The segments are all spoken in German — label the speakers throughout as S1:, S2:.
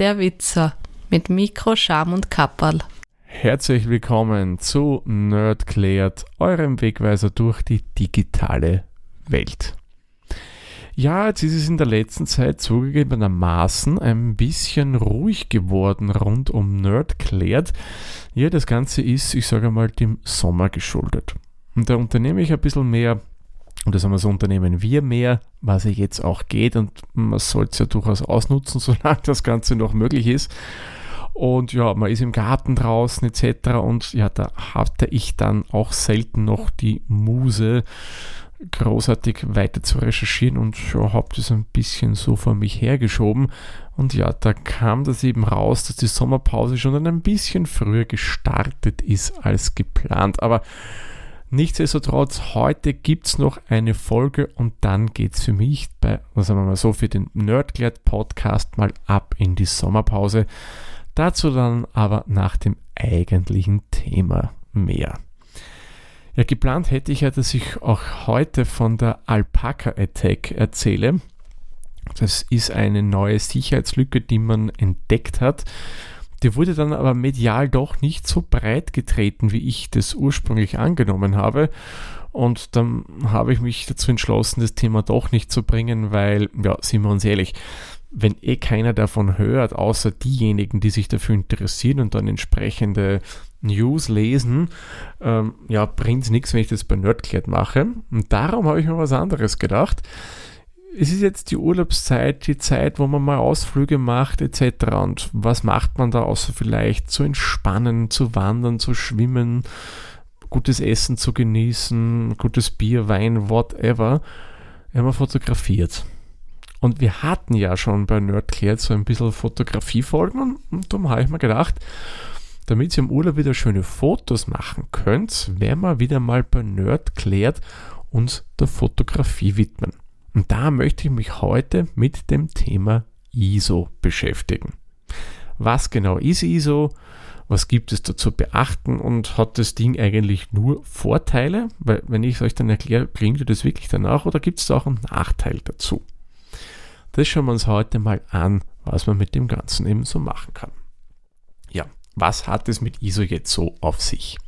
S1: der Witzer mit Mikro, Scham und Kapperl.
S2: Herzlich willkommen zu Nerdklärt, eurem Wegweiser durch die digitale Welt. Ja, jetzt ist es in der letzten Zeit zugegebenermaßen ein bisschen ruhig geworden rund um Nerdklärt. Ja, das Ganze ist, ich sage mal, dem Sommer geschuldet. Und da unternehme ich ein bisschen mehr und das haben wir so Unternehmen wir mehr, was ja jetzt auch geht und man sollte es ja durchaus ausnutzen, solange das Ganze noch möglich ist. Und ja, man ist im Garten draußen etc. Und ja, da hatte ich dann auch selten noch die Muse, großartig weiter zu recherchieren und ja, habe das ein bisschen so vor mich hergeschoben. Und ja, da kam das eben raus, dass die Sommerpause schon ein bisschen früher gestartet ist als geplant. Aber Nichtsdestotrotz, heute gibt es noch eine Folge und dann geht es für mich bei, sagen wir mal so, für den Nerdglad Podcast mal ab in die Sommerpause. Dazu dann aber nach dem eigentlichen Thema mehr. Ja, geplant hätte ich ja, dass ich auch heute von der Alpaca Attack erzähle. Das ist eine neue Sicherheitslücke, die man entdeckt hat die wurde dann aber medial doch nicht so breit getreten, wie ich das ursprünglich angenommen habe. Und dann habe ich mich dazu entschlossen, das Thema doch nicht zu bringen, weil, ja, sind wir uns ehrlich, wenn eh keiner davon hört, außer diejenigen, die sich dafür interessieren und dann entsprechende News lesen, ähm, ja, bringt es nichts, wenn ich das bei Nerdclad mache. Und darum habe ich mir was anderes gedacht es ist jetzt die Urlaubszeit, die Zeit, wo man mal Ausflüge macht etc. Und was macht man da außer vielleicht zu entspannen, zu wandern, zu schwimmen, gutes Essen zu genießen, gutes Bier, Wein, whatever. Wir haben fotografiert. Und wir hatten ja schon bei Nerdclared so ein bisschen Fotografiefolgen und darum habe ich mir gedacht, damit ihr im Urlaub wieder schöne Fotos machen könnt, werden wir wieder mal bei Nerdclared uns der Fotografie widmen. Und da möchte ich mich heute mit dem Thema ISO beschäftigen. Was genau ist ISO? Was gibt es da zu beachten und hat das Ding eigentlich nur Vorteile? Weil wenn ich es euch dann erkläre, klingt das wirklich danach oder gibt es da auch einen Nachteil dazu? Das schauen wir uns heute mal an, was man mit dem Ganzen eben so machen kann. Ja, was hat es mit ISO jetzt so auf sich?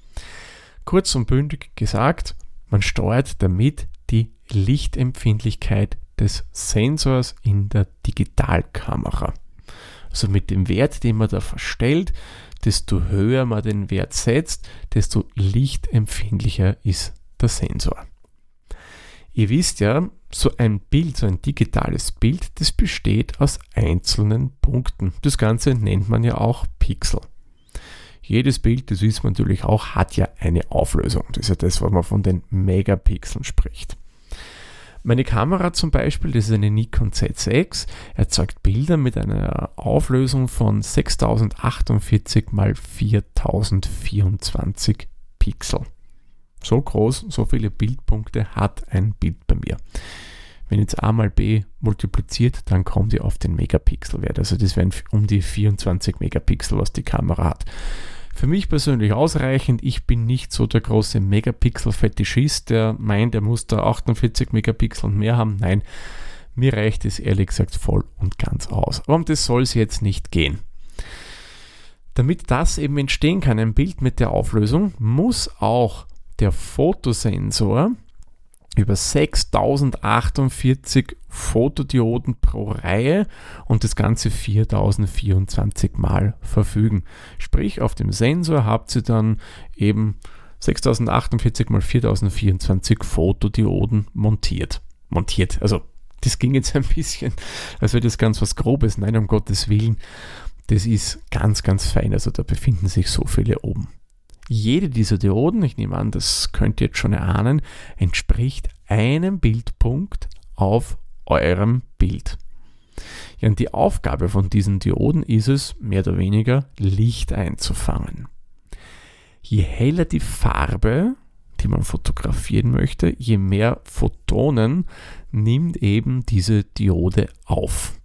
S2: Kurz und bündig gesagt, man steuert damit die Lichtempfindlichkeit des Sensors in der Digitalkamera. Also mit dem Wert, den man da verstellt, desto höher man den Wert setzt, desto lichtempfindlicher ist der Sensor. Ihr wisst ja, so ein Bild, so ein digitales Bild, das besteht aus einzelnen Punkten. Das Ganze nennt man ja auch Pixel. Jedes Bild, das wissen wir natürlich auch, hat ja eine Auflösung. Das ist ja das, was man von den Megapixeln spricht. Meine Kamera zum Beispiel, das ist eine Nikon Z6, erzeugt Bilder mit einer Auflösung von 6048 x 4024 Pixel. So groß, so viele Bildpunkte hat ein Bild bei mir. Wenn jetzt A mal B multipliziert, dann kommt ihr auf den Megapixelwert. Also das wären um die 24 Megapixel, was die Kamera hat. Für mich persönlich ausreichend. Ich bin nicht so der große Megapixel-Fetischist, der meint, er muss da 48 Megapixel und mehr haben. Nein, mir reicht es ehrlich gesagt voll und ganz aus. Aber um das soll es jetzt nicht gehen. Damit das eben entstehen kann, ein Bild mit der Auflösung, muss auch der Fotosensor über 6048 Fotodioden pro Reihe und das Ganze 4024 Mal verfügen. Sprich, auf dem Sensor habt ihr dann eben 6048 mal 4024 Fotodioden montiert. Montiert, also das ging jetzt ein bisschen, als wäre das ganz was Grobes. Nein, um Gottes Willen, das ist ganz, ganz fein. Also da befinden sich so viele oben. Jede dieser Dioden, ich nehme an, das könnt ihr jetzt schon erahnen, entspricht einem Bildpunkt auf eurem Bild. Ja, und die Aufgabe von diesen Dioden ist es, mehr oder weniger Licht einzufangen. Je heller die Farbe, die man fotografieren möchte, je mehr Photonen nimmt eben diese Diode auf.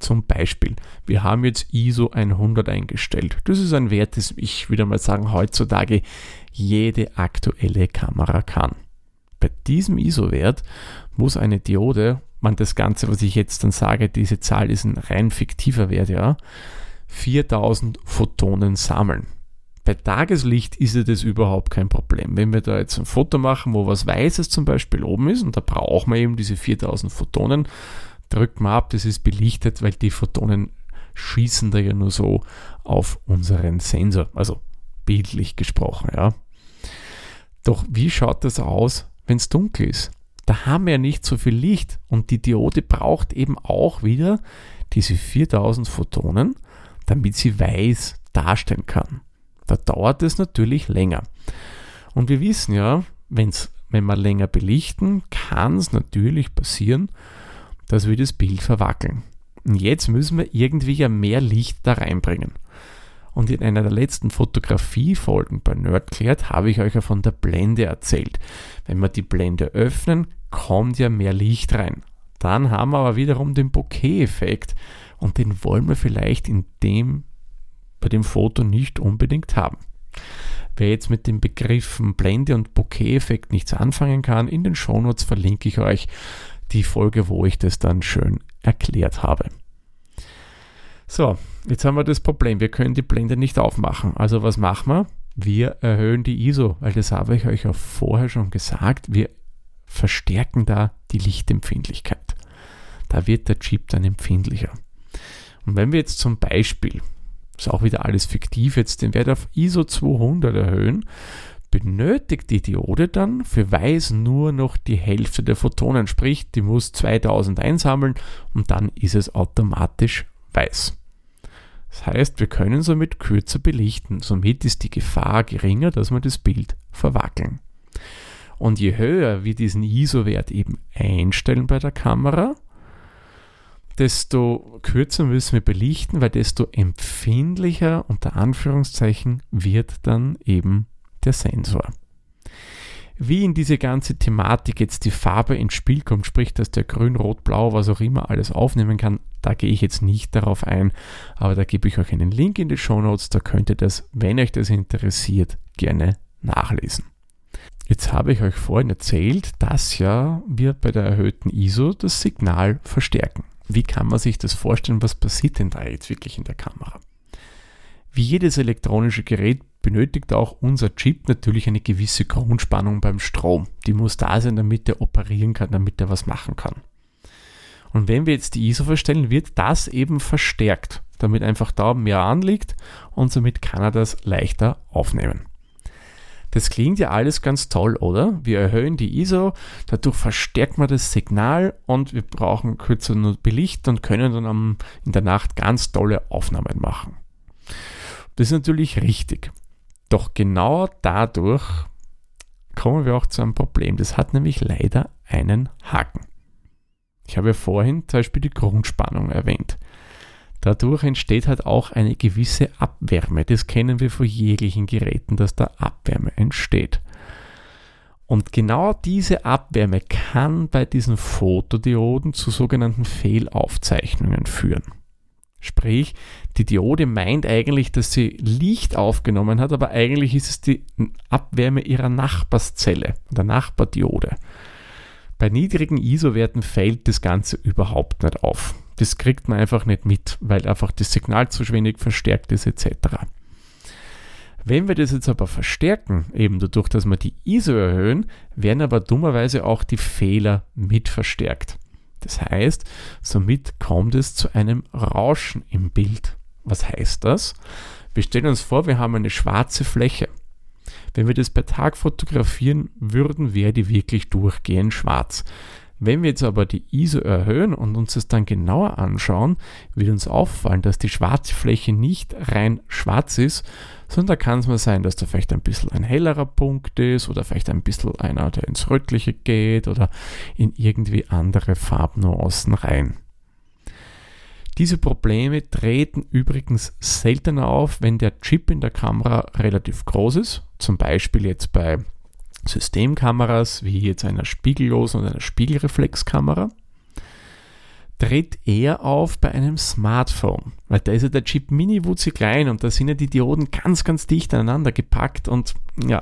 S2: Zum Beispiel, wir haben jetzt ISO 100 eingestellt. Das ist ein Wert, das ich wieder mal sagen, heutzutage jede aktuelle Kamera kann. Bei diesem ISO-Wert muss eine Diode man das Ganze, was ich jetzt dann sage, diese Zahl ist ein rein fiktiver Wert, ja, 4000 Photonen sammeln. Bei Tageslicht ist das überhaupt kein Problem. Wenn wir da jetzt ein Foto machen, wo was Weißes zum Beispiel oben ist, und da brauchen wir eben diese 4000 Photonen, drückt man ab, das ist belichtet, weil die Photonen schießen da ja nur so auf unseren Sensor, also bildlich gesprochen, ja. Doch wie schaut das aus, wenn es dunkel ist? Da haben wir ja nicht so viel Licht und die Diode braucht eben auch wieder diese 4000 Photonen, damit sie weiß darstellen kann. Da dauert es natürlich länger. Und wir wissen ja, wenn's, wenn wir länger belichten, kann es natürlich passieren, dass wir das Bild verwackeln. Und jetzt müssen wir irgendwie ja mehr Licht da reinbringen. Und in einer der letzten Fotografie-Folgen bei Nerdklärt habe ich euch ja von der Blende erzählt. Wenn wir die Blende öffnen, kommt ja mehr Licht rein. Dann haben wir aber wiederum den Bokeh-Effekt und den wollen wir vielleicht in dem, bei dem Foto nicht unbedingt haben. Wer jetzt mit den Begriffen Blende und Bokeh-Effekt nichts anfangen kann, in den Shownotes verlinke ich euch die Folge, wo ich das dann schön erklärt habe. So, jetzt haben wir das Problem, wir können die Blende nicht aufmachen. Also was machen wir? Wir erhöhen die ISO, weil das habe ich euch auch vorher schon gesagt. Wir verstärken da die Lichtempfindlichkeit. Da wird der Chip dann empfindlicher. Und wenn wir jetzt zum Beispiel, ist auch wieder alles fiktiv, jetzt den Wert auf ISO 200 erhöhen, benötigt die Diode dann für weiß nur noch die Hälfte der Photonen, sprich, die muss 2000 einsammeln und dann ist es automatisch weiß. Das heißt, wir können somit kürzer belichten, somit ist die Gefahr geringer, dass wir das Bild verwackeln. Und je höher wir diesen ISO-Wert eben einstellen bei der Kamera, desto kürzer müssen wir belichten, weil desto empfindlicher unter Anführungszeichen wird dann eben der Sensor. Wie in diese ganze Thematik jetzt die Farbe ins Spiel kommt, sprich, dass der grün, rot, blau, was auch immer alles aufnehmen kann, da gehe ich jetzt nicht darauf ein, aber da gebe ich euch einen Link in die Show Notes, da könnt ihr das, wenn euch das interessiert, gerne nachlesen. Jetzt habe ich euch vorhin erzählt, dass ja wir bei der erhöhten ISO das Signal verstärken. Wie kann man sich das vorstellen? Was passiert denn da jetzt wirklich in der Kamera? Wie jedes elektronische Gerät benötigt auch unser Chip natürlich eine gewisse Grundspannung beim Strom. Die muss da sein, damit er operieren kann, damit er was machen kann. Und wenn wir jetzt die ISO verstellen, wird das eben verstärkt, damit einfach da mehr anliegt und somit kann er das leichter aufnehmen. Das klingt ja alles ganz toll, oder? Wir erhöhen die ISO, dadurch verstärkt man das Signal und wir brauchen kürzer nur Belicht und können dann in der Nacht ganz tolle Aufnahmen machen. Das ist natürlich richtig. Doch genau dadurch kommen wir auch zu einem Problem. Das hat nämlich leider einen Haken. Ich habe ja vorhin zum Beispiel die Grundspannung erwähnt. Dadurch entsteht halt auch eine gewisse Abwärme. Das kennen wir von jeglichen Geräten, dass da Abwärme entsteht. Und genau diese Abwärme kann bei diesen Fotodioden zu sogenannten Fehlaufzeichnungen führen. Sprich, die Diode meint eigentlich, dass sie Licht aufgenommen hat, aber eigentlich ist es die Abwärme ihrer Nachbarszelle, der Nachbardiode. Bei niedrigen ISO-Werten fällt das Ganze überhaupt nicht auf. Das kriegt man einfach nicht mit, weil einfach das Signal zu wenig verstärkt ist etc. Wenn wir das jetzt aber verstärken, eben dadurch, dass wir die ISO erhöhen, werden aber dummerweise auch die Fehler mit verstärkt. Das heißt, somit kommt es zu einem Rauschen im Bild. Was heißt das? Wir stellen uns vor, wir haben eine schwarze Fläche. Wenn wir das bei Tag fotografieren würden, wäre die wirklich durchgehend schwarz. Wenn wir jetzt aber die ISO erhöhen und uns das dann genauer anschauen, wird uns auffallen, dass die schwarze Fläche nicht rein schwarz ist, sondern da kann es mal sein, dass da vielleicht ein bisschen ein hellerer Punkt ist oder vielleicht ein bisschen einer, der ins Rötliche geht oder in irgendwie andere Farbnuancen rein. Diese Probleme treten übrigens seltener auf, wenn der Chip in der Kamera relativ groß ist, zum Beispiel jetzt bei Systemkameras wie jetzt einer spiegellosen oder einer Spiegelreflexkamera tritt eher auf bei einem Smartphone, weil da ist ja der Chip mini wutzi klein und da sind ja die Dioden ganz, ganz dicht aneinander gepackt und ja,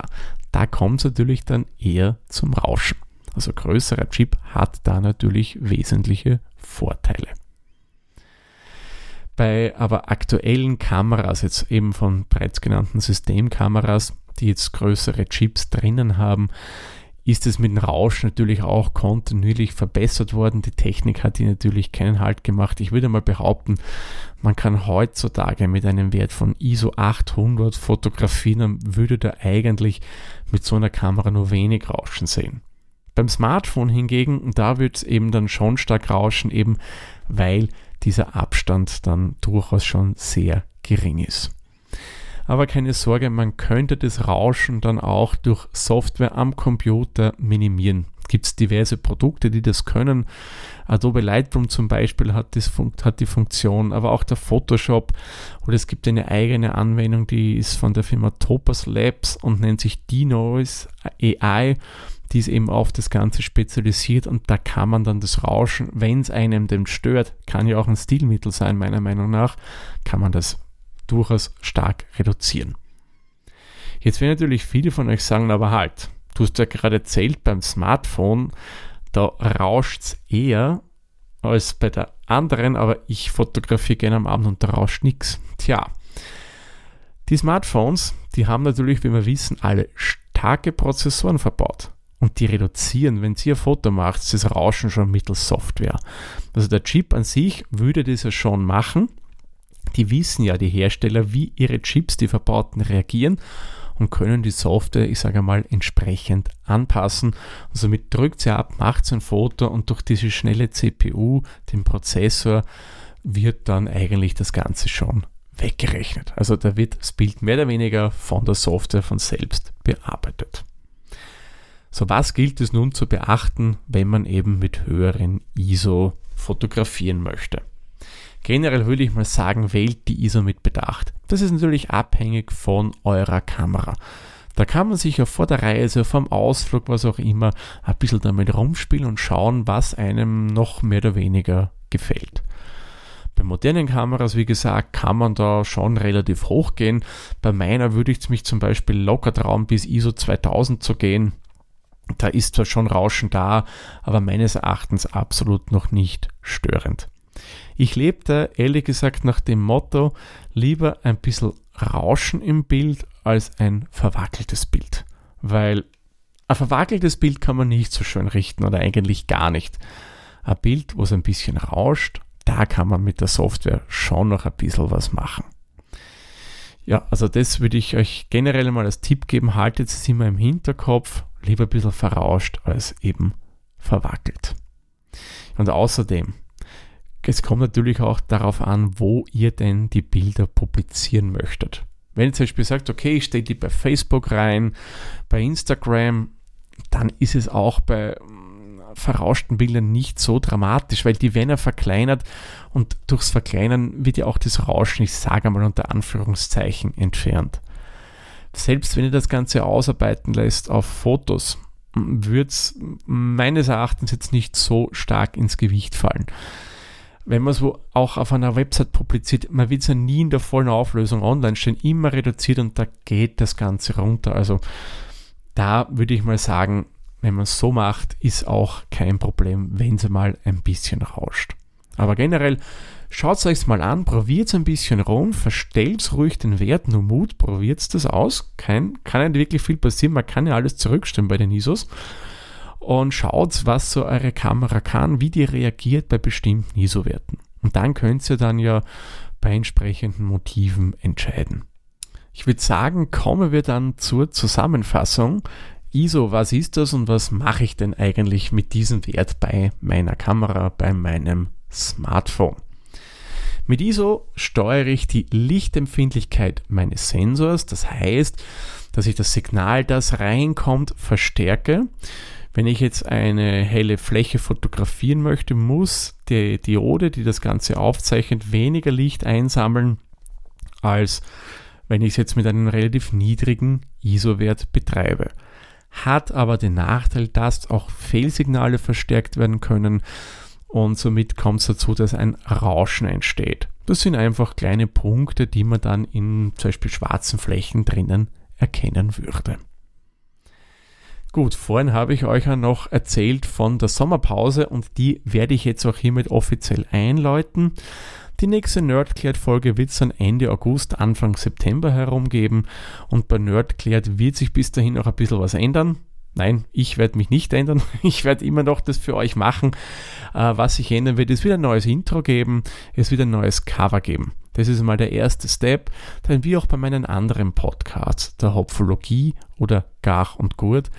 S2: da kommt es natürlich dann eher zum Rauschen. also größerer Chip, hat da natürlich wesentliche Vorteile. Bei aber aktuellen Kameras, jetzt eben von bereits genannten Systemkameras, die jetzt größere Chips drinnen haben, ist es mit dem Rausch natürlich auch kontinuierlich verbessert worden. Die Technik hat hier natürlich keinen Halt gemacht. Ich würde mal behaupten, man kann heutzutage mit einem Wert von ISO 800 fotografieren, würde da eigentlich mit so einer Kamera nur wenig Rauschen sehen. Beim Smartphone hingegen, da wird es eben dann schon stark rauschen, eben weil dieser Abstand dann durchaus schon sehr gering ist. Aber keine Sorge, man könnte das Rauschen dann auch durch Software am Computer minimieren. Gibt es diverse Produkte, die das können. Adobe Lightroom zum Beispiel hat, das, hat die Funktion, aber auch der Photoshop. Oder es gibt eine eigene Anwendung, die ist von der Firma Topaz Labs und nennt sich Denoise AI die ist eben auf das Ganze spezialisiert und da kann man dann das Rauschen, wenn es einem dem stört, kann ja auch ein Stilmittel sein, meiner Meinung nach, kann man das durchaus stark reduzieren. Jetzt werden natürlich viele von euch sagen, aber halt, du hast ja gerade erzählt, beim Smartphone, da rauscht es eher als bei der anderen, aber ich fotografiere gerne am Abend und da rauscht nichts. Tja, die Smartphones, die haben natürlich, wie wir wissen, alle starke Prozessoren verbaut. Und die reduzieren, wenn ihr ein Foto macht, das Rauschen schon mittels Software. Also der Chip an sich würde das ja schon machen, die wissen ja, die Hersteller, wie ihre Chips, die verbauten, reagieren und können die Software, ich sage mal, entsprechend anpassen. Und somit drückt sie ab, macht sie ein Foto und durch diese schnelle CPU, den Prozessor, wird dann eigentlich das Ganze schon weggerechnet. Also da wird das Bild mehr oder weniger von der Software von selbst bearbeitet. So, was gilt es nun zu beachten, wenn man eben mit höheren ISO fotografieren möchte? Generell würde ich mal sagen, wählt die ISO mit Bedacht. Das ist natürlich abhängig von eurer Kamera. Da kann man sich ja vor der Reise, vom Ausflug, was auch immer, ein bisschen damit rumspielen und schauen, was einem noch mehr oder weniger gefällt. Bei modernen Kameras, wie gesagt, kann man da schon relativ hoch gehen. Bei meiner würde ich mich zum Beispiel locker trauen, bis ISO 2000 zu gehen. Da ist zwar schon Rauschen da, aber meines Erachtens absolut noch nicht störend. Ich lebte ehrlich gesagt nach dem Motto, lieber ein bisschen Rauschen im Bild als ein verwackeltes Bild. Weil ein verwackeltes Bild kann man nicht so schön richten oder eigentlich gar nicht. Ein Bild, wo es ein bisschen rauscht, da kann man mit der Software schon noch ein bisschen was machen. Ja, also das würde ich euch generell mal als Tipp geben. Haltet es immer im Hinterkopf, lieber ein bisschen verrauscht als eben verwackelt. Und außerdem, es kommt natürlich auch darauf an, wo ihr denn die Bilder publizieren möchtet. Wenn ihr zum Beispiel sagt, okay, ich stelle die bei Facebook rein, bei Instagram, dann ist es auch bei mm, verrauschten Bildern nicht so dramatisch, weil die werden ja verkleinert und durchs Verkleinern wird ja auch das Rauschen, ich sage mal unter Anführungszeichen, entfernt. Selbst wenn ihr das Ganze ausarbeiten lässt auf Fotos, wird es meines Erachtens jetzt nicht so stark ins Gewicht fallen wenn man es auch auf einer Website publiziert, man wird es ja nie in der vollen Auflösung online stehen, immer reduziert und da geht das Ganze runter. Also da würde ich mal sagen, wenn man es so macht, ist auch kein Problem, wenn es mal ein bisschen rauscht. Aber generell schaut es euch mal an, probiert es ein bisschen rum, verstellt ruhig den Wert, nur Mut, probiert das aus. Kein, kann nicht wirklich viel passieren, man kann ja alles zurückstellen bei den ISOs und schaut, was so eure Kamera kann, wie die reagiert bei bestimmten ISO-Werten. Und dann könnt ihr dann ja bei entsprechenden Motiven entscheiden. Ich würde sagen, kommen wir dann zur Zusammenfassung. ISO, was ist das und was mache ich denn eigentlich mit diesem Wert bei meiner Kamera, bei meinem Smartphone? Mit ISO steuere ich die Lichtempfindlichkeit meines Sensors, das heißt, dass ich das Signal, das reinkommt, verstärke wenn ich jetzt eine helle Fläche fotografieren möchte, muss die Diode, die das Ganze aufzeichnet, weniger Licht einsammeln, als wenn ich es jetzt mit einem relativ niedrigen ISO-Wert betreibe. Hat aber den Nachteil, dass auch Fehlsignale verstärkt werden können und somit kommt es dazu, dass ein Rauschen entsteht. Das sind einfach kleine Punkte, die man dann in zum Beispiel schwarzen Flächen drinnen erkennen würde. Gut, vorhin habe ich euch ja noch erzählt von der Sommerpause und die werde ich jetzt auch hiermit offiziell einläuten. Die nächste Nerdklärt-Folge wird es dann Ende August, Anfang September herumgeben und bei Nerdklärt wird sich bis dahin auch ein bisschen was ändern. Nein, ich werde mich nicht ändern. Ich werde immer noch das für euch machen. Äh, was sich ändern wird, es wird ein neues Intro geben, es wird ein neues Cover geben. Das ist mal der erste Step, denn wie auch bei meinen anderen Podcasts, der Hopfologie oder Gach und Gurt,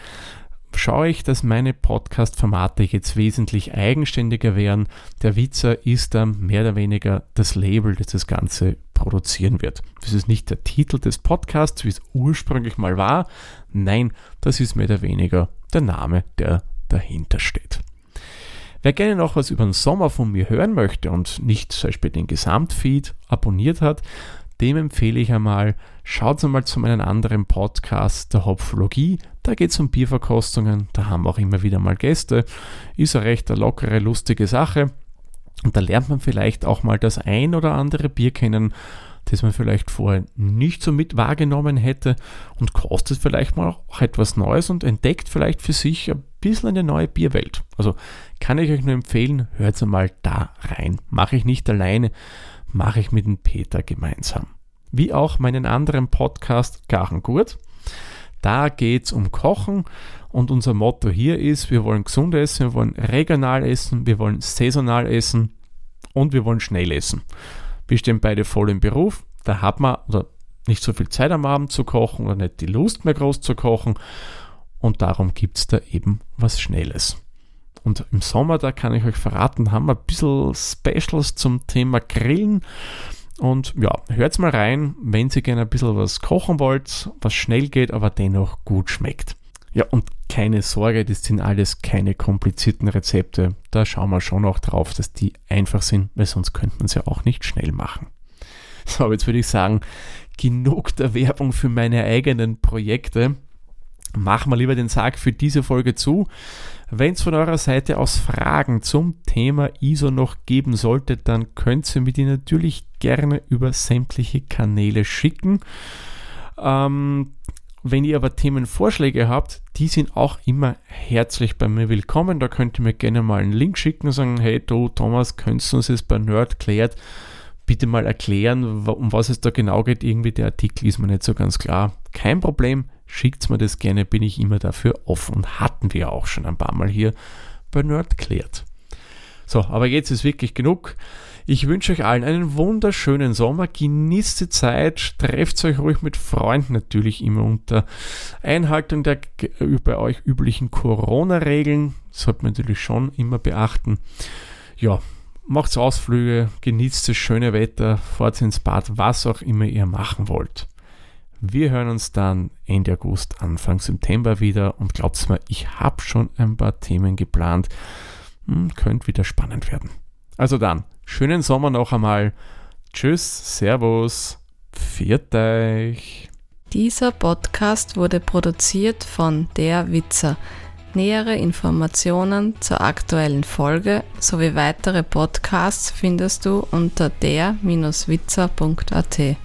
S2: schaue ich, dass meine Podcast-Formate jetzt wesentlich eigenständiger werden. Der Witzer ist dann mehr oder weniger das Label, das das Ganze produzieren wird. Das ist nicht der Titel des Podcasts, wie es ursprünglich mal war. Nein, das ist mehr oder weniger der Name, der dahinter steht. Wer gerne noch was über den Sommer von mir hören möchte und nicht zum Beispiel den Gesamtfeed abonniert hat, dem empfehle ich einmal, schaut einmal zu meinem anderen Podcast, der Hopfologie. Da geht es um Bierverkostungen, da haben wir auch immer wieder mal Gäste. Ist eine recht eine lockere, lustige Sache. Und da lernt man vielleicht auch mal das ein oder andere Bier kennen, das man vielleicht vorher nicht so mit wahrgenommen hätte und kostet vielleicht mal auch etwas Neues und entdeckt vielleicht für sich ein bisschen eine neue Bierwelt. Also kann ich euch nur empfehlen, hört mal da rein. Mache ich nicht alleine, mache ich mit dem Peter gemeinsam. Wie auch meinen anderen Podcast Garengurt. Da geht es um Kochen und unser Motto hier ist, wir wollen gesund essen, wir wollen regional essen, wir wollen saisonal essen und wir wollen schnell essen. Wir stehen beide voll im Beruf, da hat man oder nicht so viel Zeit am Abend zu kochen oder nicht die Lust mehr groß zu kochen und darum gibt es da eben was Schnelles. Und im Sommer, da kann ich euch verraten, haben wir ein bisschen Specials zum Thema Grillen. Und ja, hört mal rein, wenn ihr gerne ein bisschen was kochen wollt, was schnell geht, aber dennoch gut schmeckt. Ja, und keine Sorge, das sind alles keine komplizierten Rezepte. Da schauen wir schon auch drauf, dass die einfach sind, weil sonst könnte man sie ja auch nicht schnell machen. So, jetzt würde ich sagen, genug der Werbung für meine eigenen Projekte. Machen wir lieber den Sarg für diese Folge zu. Wenn es von eurer Seite aus Fragen zum Thema ISO noch geben sollte, dann könnt ihr mir die natürlich gerne über sämtliche Kanäle schicken. Ähm, wenn ihr aber Themenvorschläge habt, die sind auch immer herzlich bei mir willkommen. Da könnt ihr mir gerne mal einen Link schicken und sagen, hey du Thomas, könntest du uns jetzt bei Nerd klärt bitte mal erklären, um was es da genau geht. Irgendwie der Artikel ist mir nicht so ganz klar. Kein Problem, schickt mir das gerne, bin ich immer dafür offen. Hatten wir auch schon ein paar Mal hier bei Nerd klärt. So, aber jetzt ist wirklich genug. Ich wünsche euch allen einen wunderschönen Sommer. Genießt die Zeit. Trefft euch ruhig mit Freunden natürlich immer unter Einhaltung der bei euch üblichen Corona-Regeln. Das sollte man natürlich schon immer beachten. Ja, macht Ausflüge, genießt das schöne Wetter, fahrt ins Bad, was auch immer ihr machen wollt. Wir hören uns dann Ende August, Anfang September wieder und glaubt's mir, ich habe schon ein paar Themen geplant. Hm, könnte wieder spannend werden. Also dann, schönen Sommer noch einmal. Tschüss, Servus, pfiat euch.
S1: Dieser Podcast wurde produziert von Der Witzer Nähere Informationen zur aktuellen Folge sowie weitere Podcasts findest du unter der-witzer.at.